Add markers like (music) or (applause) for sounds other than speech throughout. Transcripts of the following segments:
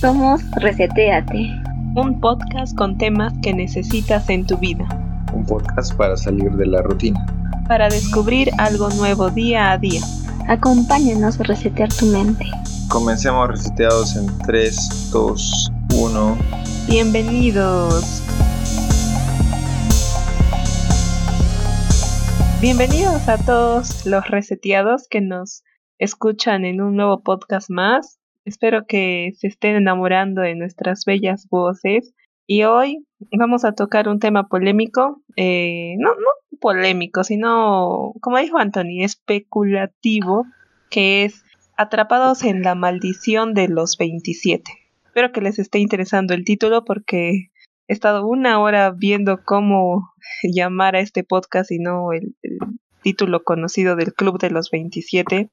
Somos Reseteate, un podcast con temas que necesitas en tu vida. Un podcast para salir de la rutina. Para descubrir algo nuevo día a día. Acompáñanos a resetear tu mente. Comencemos reseteados en 3, 2, 1. Bienvenidos. Bienvenidos a todos los reseteados que nos escuchan en un nuevo podcast más. Espero que se estén enamorando de nuestras bellas voces. Y hoy vamos a tocar un tema polémico, eh, no, no polémico, sino, como dijo Anthony, especulativo, que es Atrapados en la maldición de los 27. Espero que les esté interesando el título porque he estado una hora viendo cómo (laughs) llamar a este podcast y no el, el título conocido del Club de los 27.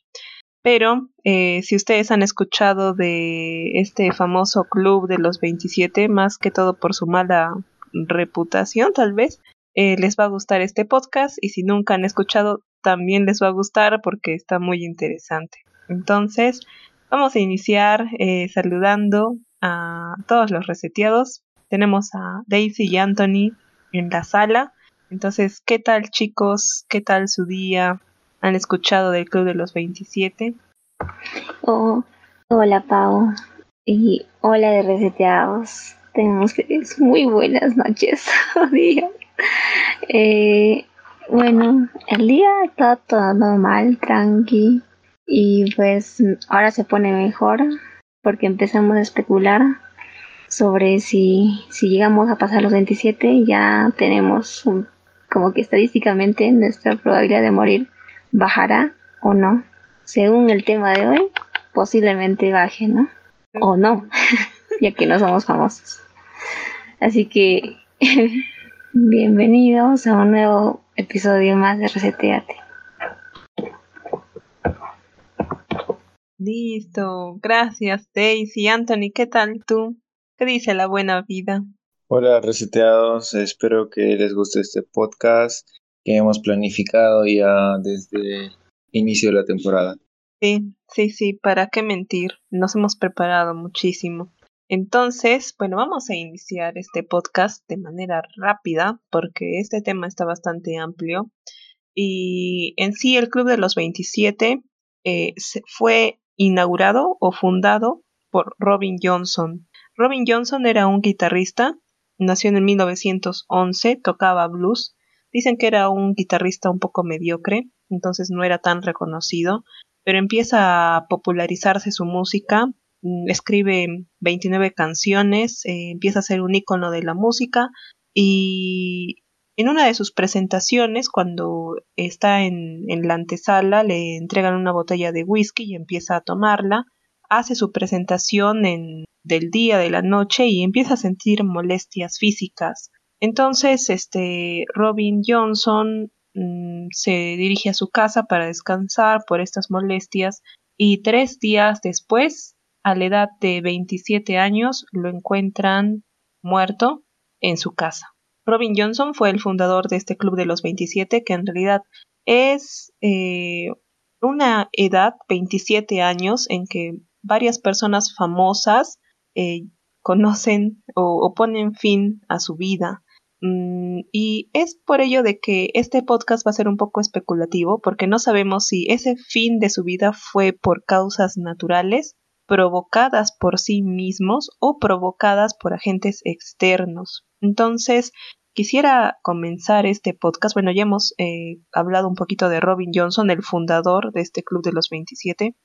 Pero eh, si ustedes han escuchado de este famoso club de los 27, más que todo por su mala reputación tal vez, eh, les va a gustar este podcast y si nunca han escuchado también les va a gustar porque está muy interesante. Entonces, vamos a iniciar eh, saludando a todos los reseteados. Tenemos a Daisy y Anthony en la sala. Entonces, ¿qué tal chicos? ¿Qué tal su día? ¿Han escuchado del Club de los 27? Oh, hola Pau y hola de reseteados. Tenemos muy buenas noches (laughs) o días. Eh, bueno, el día está todo normal, tranqui. Y pues ahora se pone mejor porque empezamos a especular sobre si, si llegamos a pasar los 27 ya tenemos como que estadísticamente nuestra probabilidad de morir bajará o no. Según el tema de hoy, posiblemente baje, ¿no? O no, (laughs) ya que no somos famosos. Así que (laughs) bienvenidos a un nuevo episodio más de Reseteate. Listo, gracias Daisy. Anthony, ¿qué tal tú? ¿Qué dice la buena vida? Hola reseteados, espero que les guste este podcast que hemos planificado ya desde el inicio de la temporada. Sí, sí, sí, ¿para qué mentir? Nos hemos preparado muchísimo. Entonces, bueno, vamos a iniciar este podcast de manera rápida porque este tema está bastante amplio. Y en sí el Club de los 27 eh, fue inaugurado o fundado por Robin Johnson. Robin Johnson era un guitarrista, nació en 1911, tocaba blues. Dicen que era un guitarrista un poco mediocre, entonces no era tan reconocido, pero empieza a popularizarse su música, mm, escribe 29 canciones, eh, empieza a ser un icono de la música y en una de sus presentaciones, cuando está en, en la antesala, le entregan una botella de whisky y empieza a tomarla, hace su presentación en, del día, de la noche y empieza a sentir molestias físicas. Entonces, este Robin Johnson Mm, se dirige a su casa para descansar por estas molestias y tres días después, a la edad de 27 años, lo encuentran muerto en su casa. Robin Johnson fue el fundador de este club de los 27, que en realidad es eh, una edad, 27 años, en que varias personas famosas eh, conocen o, ponen fin a su vida. Mm, y es por ello de que este podcast va a ser un poco especulativo, porque no sabemos si ese fin de su vida fue por causas naturales, provocadas por sí mismos o provocadas por agentes externos. Entonces, quisiera comenzar este podcast. Bueno, ya hemos eh, hablado un poquito de Robin Johnson, el fundador de este Club de los 27,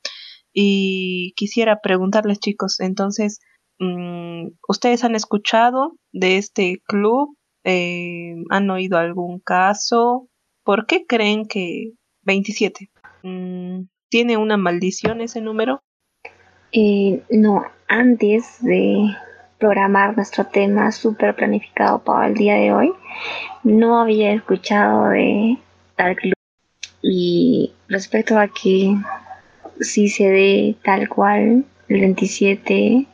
y quisiera preguntarles, chicos, entonces, mm, ¿ustedes han escuchado de este club? Eh, ¿Han oído algún caso? ¿Por qué creen que 27? Mm, ¿Tiene una maldición ese número? Eh, no, antes de programar nuestro tema súper planificado para el día de hoy, no había escuchado de tal club. Y respecto a que si se dé tal cual el 27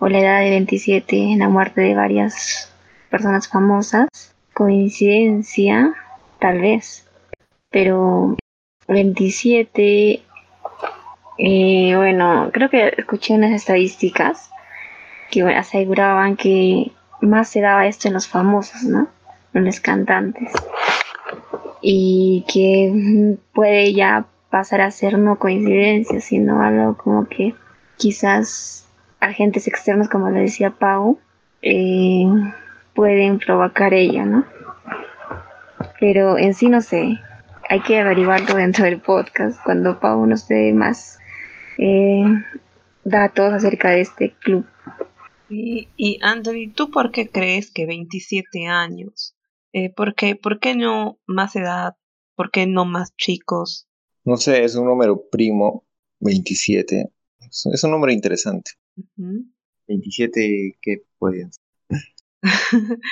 o la edad de 27 en la muerte de varias personas famosas. Coincidencia, tal vez. Pero 27, eh, bueno, creo que escuché unas estadísticas que aseguraban que más se daba esto en los famosos, ¿no? En los cantantes. Y que puede ya pasar a ser no coincidencia, sino algo como que quizás agentes externos, como le decía Pau, eh, pueden provocar ella, ¿no? Pero en sí no sé, hay que averiguarlo dentro del podcast cuando Pau nos dé más eh, datos acerca de este club. Y, y Anthony, ¿tú por qué crees que 27 años? Eh, ¿por, qué, ¿Por qué no más edad? ¿Por qué no más chicos? No sé, es un número primo, 27. Es un número interesante. 27, ¿qué pueden ser? (laughs)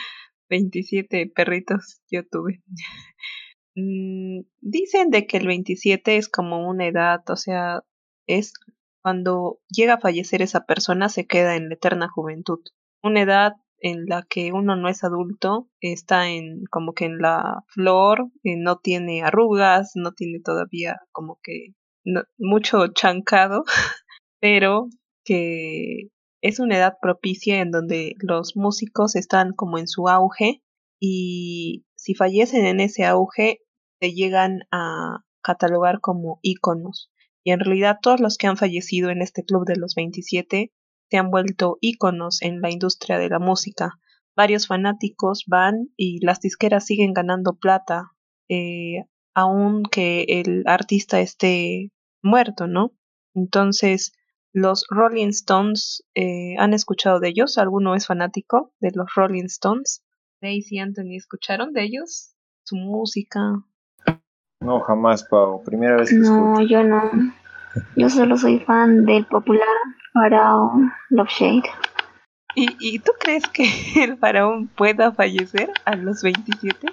27 perritos yo tuve. Mm, dicen de que el 27 es como una edad, o sea, es cuando llega a fallecer esa persona se queda en la eterna juventud. Una edad en la que uno no es adulto, está en como que en la flor, eh, no tiene arrugas, no tiene todavía como que mucho chancado, (laughs) pero que es una edad propicia en donde los músicos están como en su auge y si fallecen en ese auge se llegan a catalogar como íconos. Y en realidad todos los que han fallecido en este club de los 27 se han vuelto íconos en la industria de la música. Varios fanáticos van y las disqueras siguen ganando plata, eh, aunque el artista esté muerto, ¿no? Entonces, los Rolling Stones, eh, ¿han escuchado de ellos? ¿Alguno es fanático de los Rolling Stones? Daisy y Anthony, ¿escucharon de ellos? Su música. No, jamás, Pau. Primera vez que No, yo no. Yo solo soy fan del popular Faraón Love Shade. ¿Y, ¿Y tú crees que (laughs) el faraón pueda fallecer a los 27?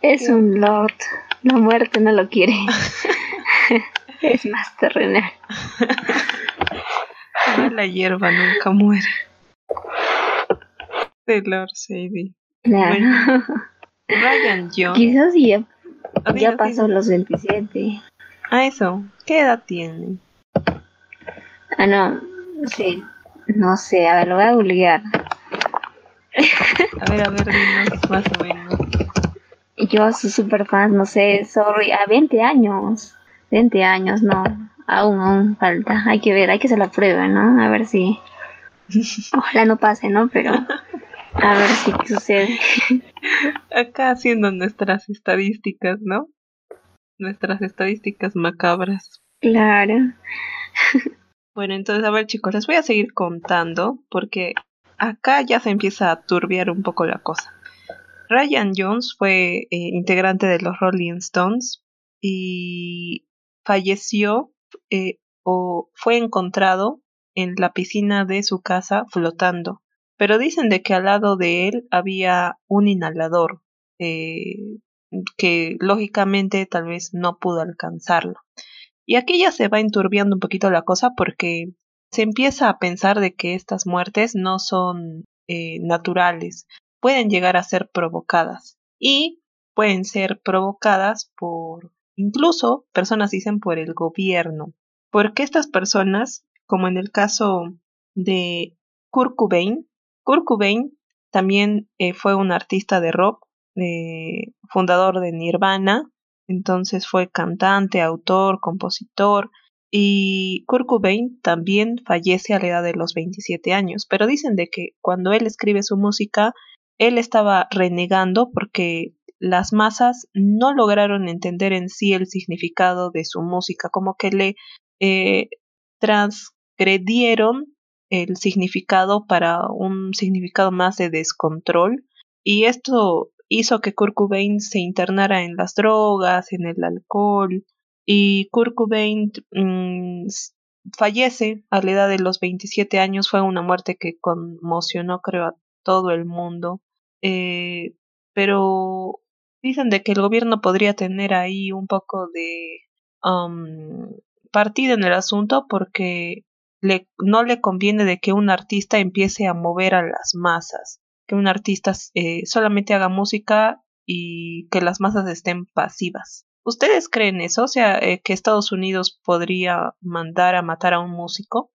Es un lord. La muerte no lo quiere. (laughs) es (laughs) más terrenal. la hierba nunca muere. De Lord Sadie. Claro. Ryan Jones. Quizás ya, ya pasó los 27. Ah, eso. ¿Qué edad tiene? Ah, no. Sí. No sé, a ver, lo voy a googlear. A ver, a ver, dinos más o menos. Yo soy súper fan, no sé, sorry, a 20 años. 20 años, no. Aún, aún falta. Hay que ver, hay que hacer la prueba, ¿no? A ver si. (laughs) Ojalá no pase, ¿no? Pero. A ver si sucede. Acá haciendo nuestras estadísticas, ¿no? Nuestras estadísticas macabras. Claro. Bueno, entonces, a ver, chicos, les voy a seguir contando porque acá ya se empieza a turbiar un poco la cosa. Ryan Jones fue eh, integrante de los Rolling Stones y falleció eh, o fue encontrado en la piscina de su casa flotando. Pero dicen de que al lado de él había un inhalador eh, que lógicamente tal vez no pudo alcanzarlo. Y aquí ya se va enturbiando un poquito la cosa porque se empieza a pensar de que estas muertes no son naturales, pueden llegar a ser provocadas y pueden ser provocadas por incluso personas dicen por el gobierno, porque estas personas, como en el caso de Kurt Cobain, Kurt Cobain también eh, fue un artista de rock, eh, fundador de Nirvana, entonces fue cantante, autor, compositor, y Kurt Cobain también fallece a la edad de los 27 años, pero dicen de que cuando él escribe su música él estaba renegando porque las masas no lograron entender en sí el significado de su música, como que le eh, transgredieron el significado para un significado más de descontrol y esto hizo que Kurt Cobain se internara en las drogas, en el alcohol y Kurt Cobain mm, fallece a la edad de los 27 años, fue una muerte que conmocionó creo a todo el mundo. Eh, pero dicen de que el gobierno podría tener ahí un poco de um, partida en el asunto porque le, no le conviene de que un artista empiece a mover a las masas, que un artista eh, solamente haga música y que las masas estén pasivas. ¿Ustedes creen eso? O sea, eh, que Estados Unidos podría mandar a matar a un músico.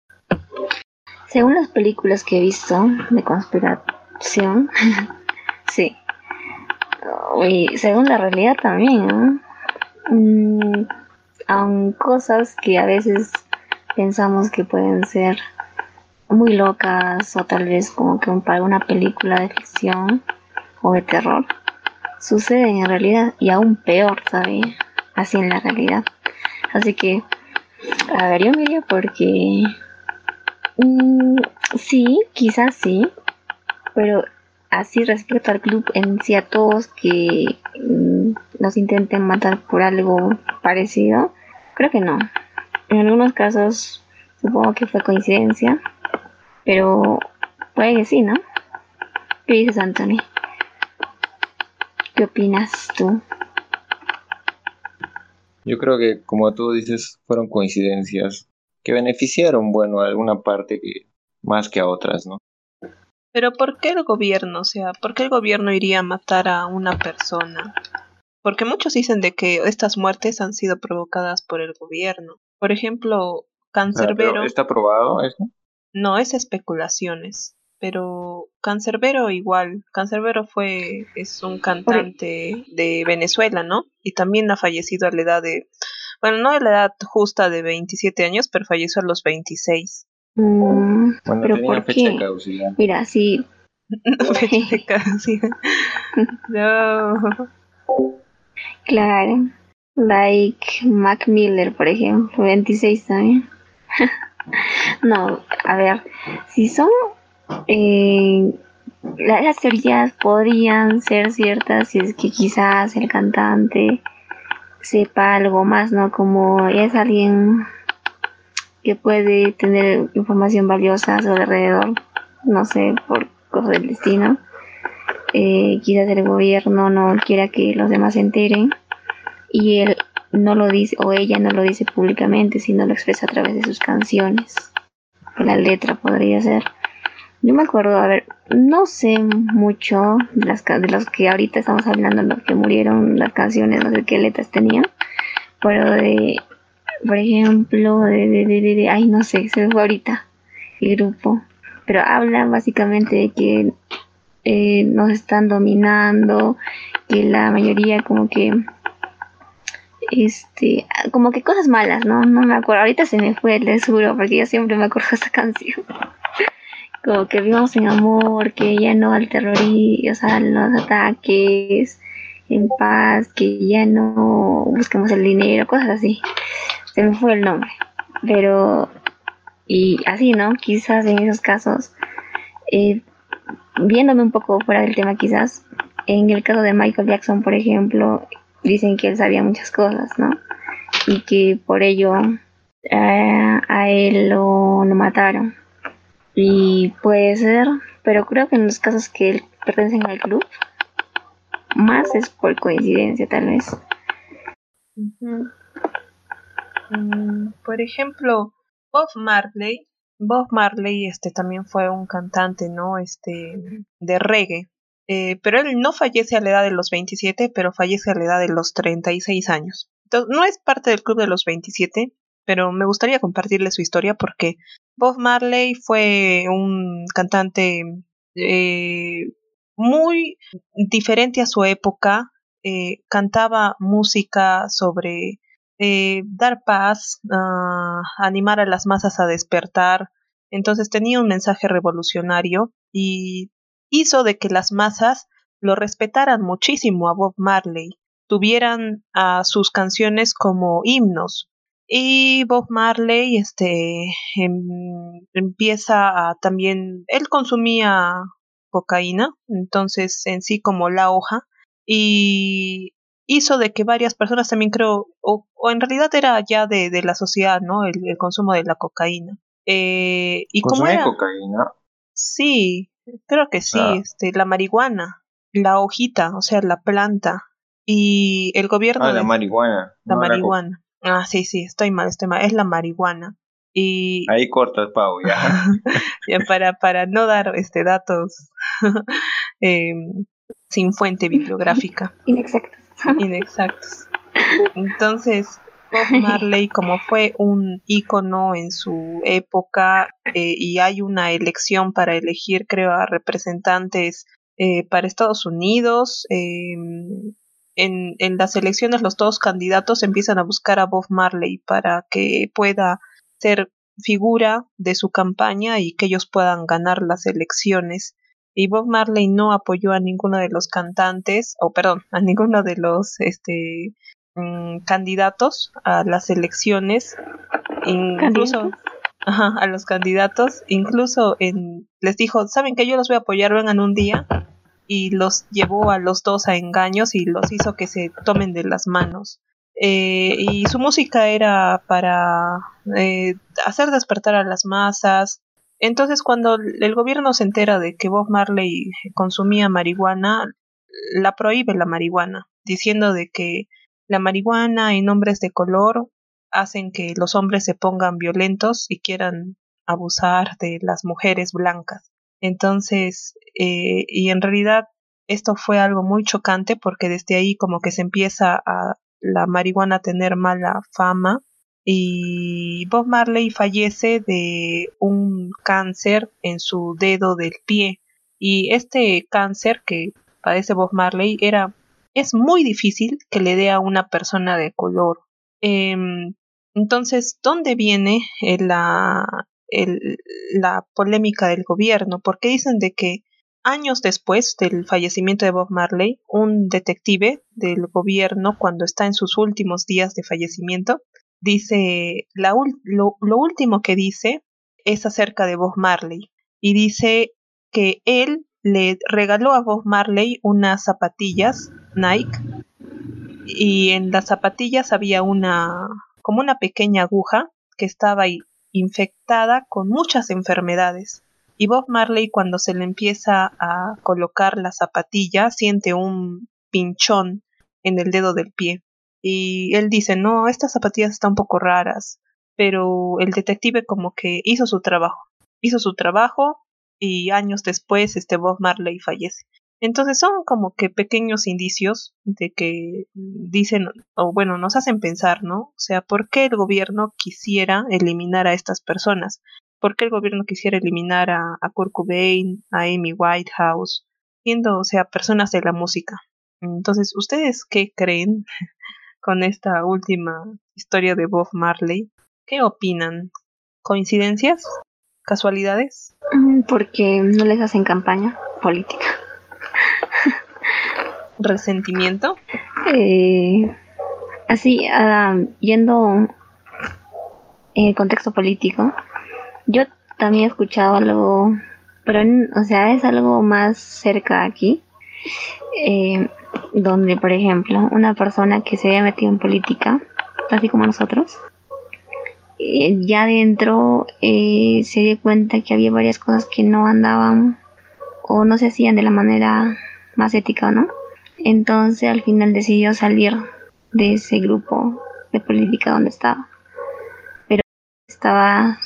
según las películas que he visto de conspiración, (laughs) sí. Y según la realidad también, ¿no? Mm, aun cosas que a veces pensamos que pueden ser muy locas o tal vez como que para una película de ficción o de terror suceden en realidad y aún peor todavía así en la realidad así que a ver yo porque mm, sí quizás sí pero así respecto al club en sí a todos que mm, nos intenten matar por algo parecido creo que no en algunos casos supongo que fue coincidencia pero puede que sí, ¿no? ¿Qué dices, Anthony? ¿Qué opinas tú? Yo creo que, como tú dices, fueron coincidencias que beneficiaron, bueno, a alguna parte que más que a otras, ¿no? Pero ¿por qué el gobierno? O sea, ¿por qué el gobierno iría a matar a una persona? Porque muchos dicen de que estas muertes han sido provocadas por el gobierno. Por ejemplo, Cancerbero. ¿Está probado eso? No, es especulaciones. Pero Cancerbero igual. Cancerbero fue, es un cantante de Venezuela, ¿no? Y también ha fallecido a la edad de, bueno, no a la edad justa de 27 años, pero falleció a los 26. Mm, pero ¿por qué? Mira, sí. (laughs) fecha de caducidad. (laughs) no. Claro. Like Mac Miller, por ejemplo, 26 también. (laughs) no, a ver, si son eh, las teorías podrían ser ciertas si es que quizás el cantante sepa algo más, ¿no? Como es alguien que puede tener información valiosa a su alrededor, no sé, por cosas del destino. Eh, quizás el gobierno no quiera que los demás se enteren y él no lo dice o ella no lo dice públicamente, sino lo expresa a través de sus canciones. La letra podría ser. Yo me acuerdo, a ver, no sé mucho de, las, de los que ahorita estamos hablando, los que murieron, las canciones, no sé qué letras tenían, pero de, por ejemplo, de, de, de, de ay, no sé, se fue ahorita el grupo, pero hablan básicamente de que eh, nos están dominando, que la mayoría como que este, como que cosas malas, ¿no? No me acuerdo, ahorita se me fue, el seguro, porque yo siempre me acuerdo de esta (laughs) canción. como que vivamos en amor, que ya no al terrorismo, o sea, los ataques, en paz, que ya no busquemos el dinero, cosas así. Se me fue el nombre. Pero, y así, ¿no? Quizás en esos casos, eh, viéndome un poco fuera del tema quizás, en el caso de Michael Jackson, por ejemplo, dicen que él sabía muchas cosas, ¿no? Y que por ello eh, a él lo, mataron. Y puede ser, pero creo que en los casos que pertenecen al club, más es por coincidencia tal vez. Mm, por ejemplo, Bob Marley, Bob Marley este también fue un cantante, ¿no? Este de reggae. Eh, pero él no fallece a la edad de los 27, pero fallece a la edad de los 36 años. Entonces, no es parte del club de los 27, pero me gustaría compartirle su historia porque Bob Marley fue un cantante eh, muy diferente a su época. Eh, cantaba música sobre dar paz, ah, animar a las masas a despertar. Entonces tenía un mensaje revolucionario y hizo de que las masas lo respetaran muchísimo a Bob Marley, tuvieran a sus canciones como himnos. Y Bob Marley este, em, empieza a también, él consumía cocaína, entonces en sí como la hoja, y hizo de que varias personas también creo, o, en realidad era ya de, la sociedad, ¿no? El, consumo de la cocaína. Eh, y como era, cocaína? Sí, Creo que sí, ah. este, la marihuana, la hojita, o sea, la planta. Y el gobierno. Ah, la marihuana. La marihuana. Ah, sí, sí, estoy mal, estoy mal. Es la marihuana. Y. Ahí cortas, Pau, ya. (laughs) para, para no dar este datos (laughs) em, sin fuente bibliográfica. Inexactos. (laughs) Inexactos. Entonces, Bob (laughs) Marley, como fue un ícono en su época eh, y hay una elección para elegir, creo, a representantes eh, para Estados Unidos, em, en, en las elecciones los dos candidatos empiezan a buscar a Bob Marley para que pueda ser figura de su campaña y que ellos puedan ganar las elecciones. Y Bob Marley no apoyó a ninguno de los cantantes, o perdón, a ninguno de los este, mm, candidatos a las elecciones, incluso ajá, a los candidatos, incluso en, les dijo, saben que yo los voy a apoyar, vengan un día, y los llevó a los dos a engaños y los hizo que se tomen de las manos. Eh, y su música era para eh, hacer despertar a las masas. Entonces cuando el gobierno se entera de que Bob Marley consumía marihuana, la prohíbe la marihuana, diciendo de que la marihuana en hombres de color hacen que los hombres se pongan violentos y quieran abusar de las mujeres blancas. Entonces, eh, y en realidad esto fue algo muy chocante porque desde ahí como que se empieza a la marihuana tener mala fama y Bob Marley fallece de un cáncer en su dedo del pie. Y este cáncer que padece Bob Marley era es muy difícil que le dé a una persona de color. Em, entonces dónde viene la la polémica del gobierno porque dicen de que Años después del fallecimiento de Bob Marley, un detective del gobierno, cuando está en sus últimos días de fallecimiento, dice, la lo, lo último que dice es acerca de Bob Marley y dice que él le regaló a Bob Marley unas zapatillas Nike y en las zapatillas había una como una pequeña aguja que estaba infectada con muchas enfermedades y Bob Marley cuando se le empieza a colocar la zapatilla siente un pinchón en el dedo del pie. Y él dice, no, estas zapatillas están un poco raras. Pero el detective como que hizo su trabajo. Hizo su trabajo y años después este Bob Marley fallece. Entonces son como que pequeños indicios de que dicen, o bueno, nos hacen pensar, ¿no? O sea, ¿por qué el gobierno quisiera eliminar a estas personas? ¿Por qué el gobierno quisiera eliminar a, a Kurt Cobain, a Amy Whitehouse, siendo, o sea, personas de la música? Entonces, ¿ustedes qué creen con esta última historia de Bob Marley? ¿Qué opinan? ¿Coincidencias? ¿Casualidades? Mm, porque no les hacen campaña política. (laughs) ¿Resentimiento? Eh, así, uh, yendo en el contexto político, yo también he escuchado algo, pero o sea, es algo más cerca aquí, eh, donde, por ejemplo, una persona que se había metido en política, así como nosotros, eh, ya dentro eh, se dio cuenta que había varias cosas que no andaban o no se hacían de la manera más ética, ¿no? Entonces al final decidió salir de ese grupo de política donde estaba. Pero estaba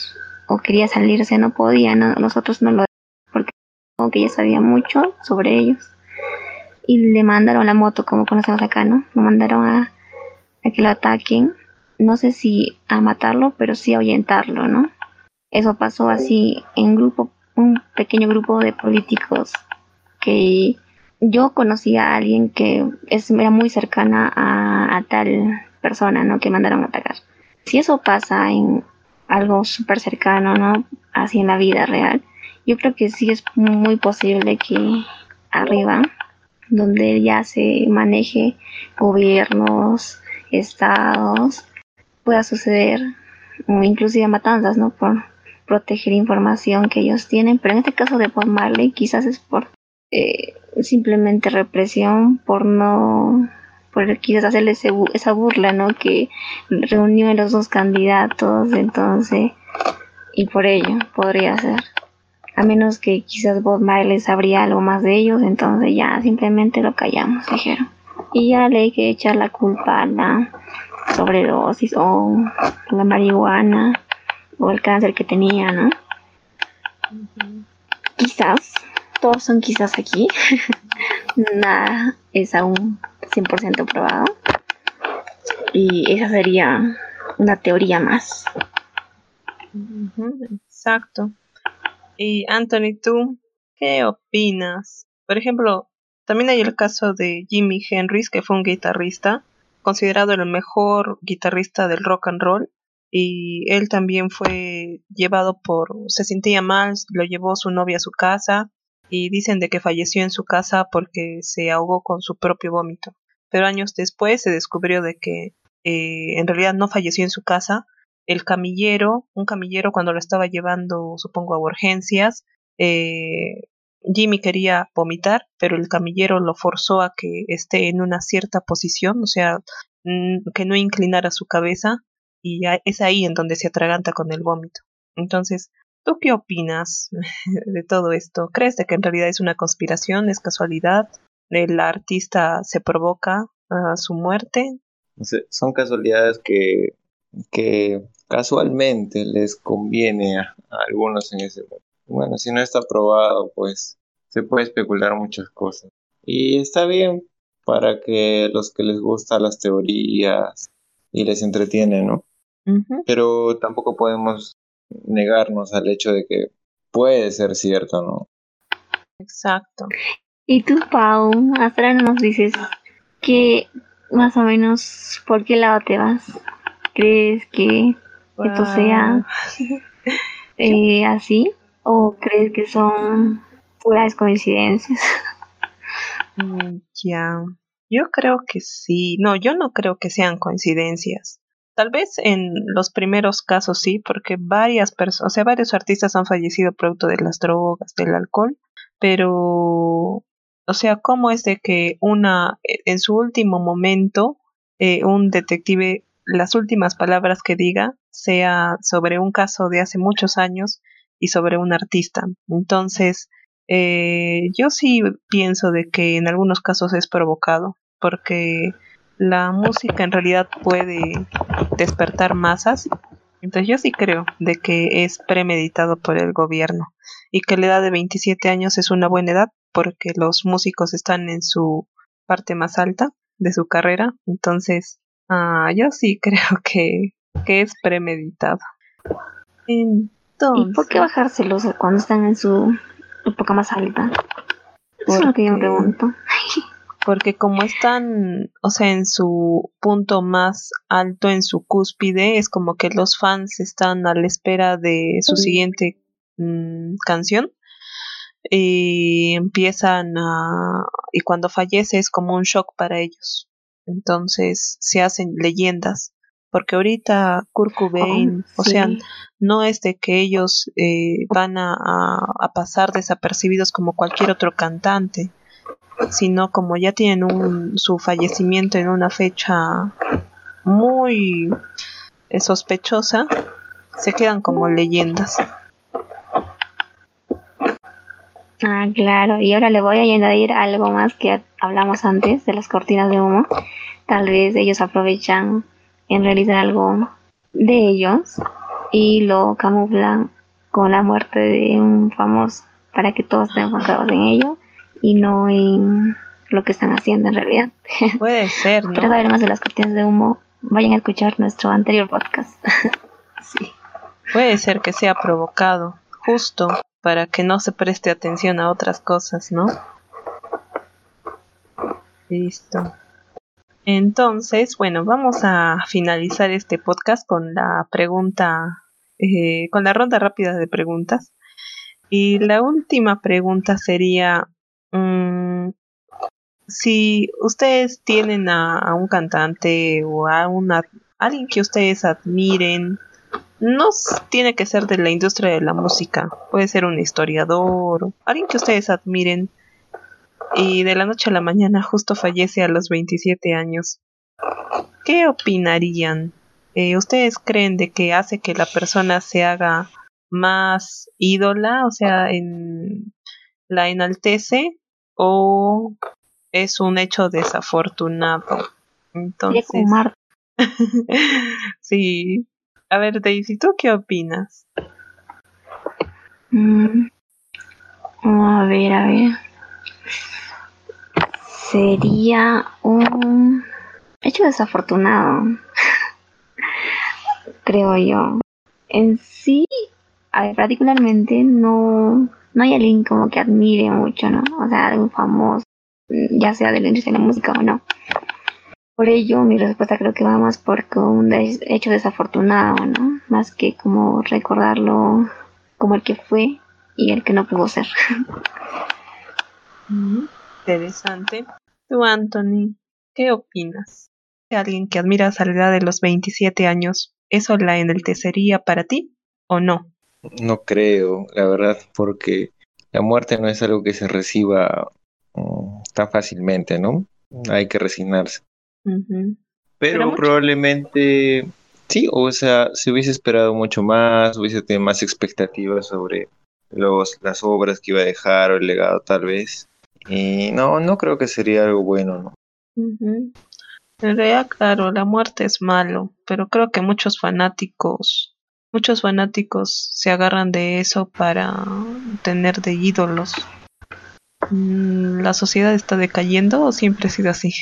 o quería salirse, no podía, nosotros no lo porque ya sabía mucho sobre ellos. Y le mandaron la moto, como conocemos acá, ¿no? Lo mandaron a, a que lo ataquen. No sé si a matarlo, pero sí a ahuyentarlo, ¿no? Eso pasó así en grupo, un pequeño grupo de políticos que yo conocía a alguien que es, era muy cercana a, tal persona, ¿no? Que mandaron a atacar. Si eso pasa en, algo súper cercano, ¿no? Así en la vida real. Yo creo que sí es muy posible que arriba, donde ya se maneje gobiernos, estados, pueda suceder, inclusive matanzas, ¿no? Por proteger información que ellos tienen, pero en este caso de Bob Marley quizás es por eh, simplemente represión, por no por quizás hacerle esa burla, ¿no? Que reunió a los dos candidatos, entonces, y por ello podría ser. A menos que quizás Bob Marley sabría algo más de ellos, entonces ya simplemente lo callamos, dijeron. Y ya le hay que echar la culpa a la sobredosis o la marihuana o el cáncer que tenía, ¿no? Quizás, todos son quizás aquí. (laughs) Nada es aún 100% probado. Y esa sería una teoría más. exacto. Y Anthony, ¿tú qué opinas? Por ejemplo, también hay el caso de Jimi Hendrix, que fue un guitarrista, considerado el mejor guitarrista del rock and roll, y él también fue llevado por, se sentía mal, lo llevó su novia a su casa, y dicen de que falleció en su casa porque se ahogó con su propio vómito. Pero años después se descubrió de que eh, en realidad no falleció en su casa. El camillero, un camillero cuando lo estaba llevando, supongo, a urgencias, eh, Jimmy quería vomitar, pero el camillero lo forzó a que esté en una cierta posición, o sea, que no inclinara su cabeza, y es ahí en donde se atraganta con el vómito. Entonces, ¿tú qué opinas (laughs) de todo esto? ¿Crees de que en realidad es una conspiración, es casualidad? ¿El artista se provoca a su muerte? son casualidades que, que casualmente les conviene a algunos en ese momento. Bueno, si no está probado, pues se puede especular muchas cosas. Y está bien para que los que les gustan las teorías y les entretiene, ¿no? Pero tampoco podemos negarnos al hecho de que puede ser cierto, ¿no? Exacto. Y tú, Pau, ahora nos dices que más o menos por qué lado te vas. ¿Crees que esto sea (laughs) eh, así? ¿O crees que son puras coincidencias? Ya, yo creo que sí. No, yo no creo que sean coincidencias. Tal vez en los primeros casos sí, porque varias personas, o sea, varios artistas han fallecido producto de las drogas, del alcohol, pero, o sea, ¿cómo es de que una, en su último momento, eh, un detective, las últimas palabras que diga sea sobre un caso de hace muchos años y sobre un artista. Entonces, eh, yo sí pienso de que en algunos casos es provocado, porque la música en realidad puede despertar masas. Entonces yo sí creo de que es premeditado por el gobierno y que la edad de 27 años es una buena edad porque los músicos están en su parte más alta de su carrera. Entonces, ah, yo sí (laughs) creo que, que es premeditado. ¿Y por qué bajárselos cuando están en su época más alta? Eso es lo que yo me pregunto. Porque como están, o sea, en su punto más alto, en su cúspide, es como que los fans están a la espera de su siguiente mm, canción y empiezan a... y cuando fallece es como un shock para ellos. Entonces se hacen leyendas porque ahorita Kurt Cobain, oh, o sea, no es de que ellos eh, van a, a, pasar desapercibidos como cualquier otro cantante, sino como ya tienen un, su fallecimiento en una fecha muy eh, sospechosa, se quedan como leyendas. Ah, claro, y ahora le voy a añadir algo más que hablamos antes de las cortinas de humo. Tal vez ellos aprovechan en realizar algo de ellos y lo camuflan con la muerte de un famoso para que todos estén enfocados en ello y no en lo que están haciendo en realidad. (laughs) Puede ser, ¿no? Para saber más de las cortinas de humo, vayan a escuchar nuestro anterior podcast. (laughs) sí. Puede ser que sea provocado, justo para que no se preste atención a otras cosas, ¿no? Listo. Entonces, bueno, vamos a finalizar este podcast con la pregunta, eh, con la ronda rápida de preguntas. Y la última pregunta sería, mm, si ustedes tienen a, un cantante o a una, alguien que ustedes admiren, no tiene que ser de la industria de la música, puede ser un historiador, alguien que ustedes admiren, y de la noche a la mañana justo fallece a los 27 años. ¿Qué opinarían? Eh, ¿Ustedes creen de que hace que la persona se haga más ídola, o sea, en, la enaltece o es un hecho desafortunado? Entonces, (laughs) sí. A ver, Daisy, ¿tú qué opinas? Mm. A ver, a ver sería un hecho desafortunado. (laughs) creo yo. En sí, particularmente no, no hay alguien como que admire mucho, ¿no? O sea, algún famoso, ya sea de la industria de la música o no. Por ello, mi respuesta creo que va más por un hecho desafortunado, ¿no? Más que como recordarlo como el que fue y el que no pudo ser. Interesante. Tú, Anthony, ¿qué opinas? ¿Alguien que admiras a la edad de los 27 años, eso la enaltecería para ti o no? No creo, la verdad, porque la muerte no es algo que se reciba mm, tan fácilmente, ¿no? Hay que resignarse. Pero, probablemente sí, o sea, se hubiese esperado mucho más, hubiese tenido más expectativas sobre los, las obras que iba a dejar o el legado tal vez. Y no, no creo que sería algo bueno, ¿no? En realidad, claro, la muerte es malo, pero creo que muchos fanáticos, muchos fanáticos se agarran de eso para tener de ídolos. Mm, ¿La sociedad está decayendo o siempre ha sido así?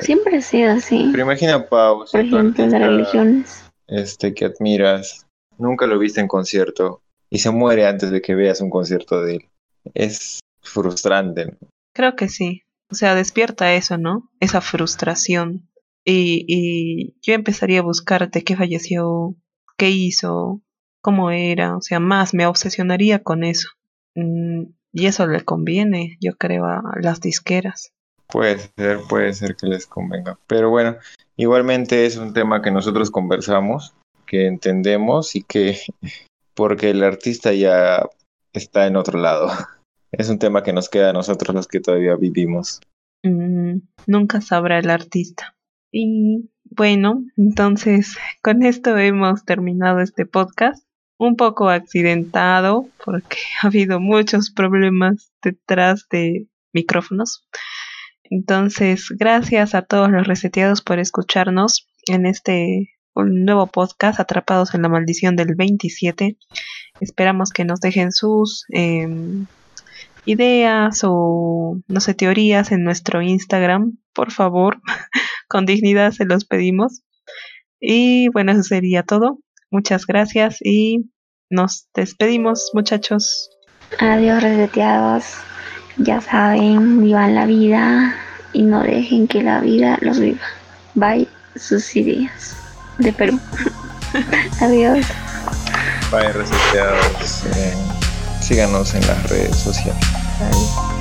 Siempre ha sido así. Pero imagina Pau, por ejemplo, las religiones. Este que admiras, nunca lo viste en concierto y se muere antes de que veas un concierto de él. Es frustrante. Creo que sí. O sea, despierta eso, ¿no? Esa frustración. Y, y yo empezaría a buscar de qué falleció, qué hizo, cómo era. O sea, más me obsesionaría con eso. Mm, y eso le conviene, yo creo, a las disqueras. Puede ser, puede ser que les convenga. Pero bueno, igualmente es un tema que nosotros conversamos, que entendemos y que (laughs) porque el artista ya está en otro lado. (laughs) Es un tema que nos queda a nosotros los que todavía vivimos. Mm, nunca sabrá el artista. Y bueno, entonces con esto hemos terminado este podcast. Un poco accidentado porque (laughs) ha habido muchos problemas detrás de micrófonos. Entonces, gracias a todos los reseteados por escucharnos en este nuevo podcast, Atrapados en la Maldición del 27. Esperamos que nos dejen sus em, ideas o, no sé, teorías en nuestro Instagram, por favor. (laughs) Con dignidad se los pedimos. Y bueno, eso sería todo. Muchas gracias y nos despedimos, muchachos. Adiós, reseteados. Ya saben, vivan la vida y no dejen que la vida los viva. Bye, sus ideas de Perú. (laughs) Adiós. Bye, reseteados. Eh, síganos en las redes sociales.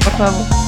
Por favor.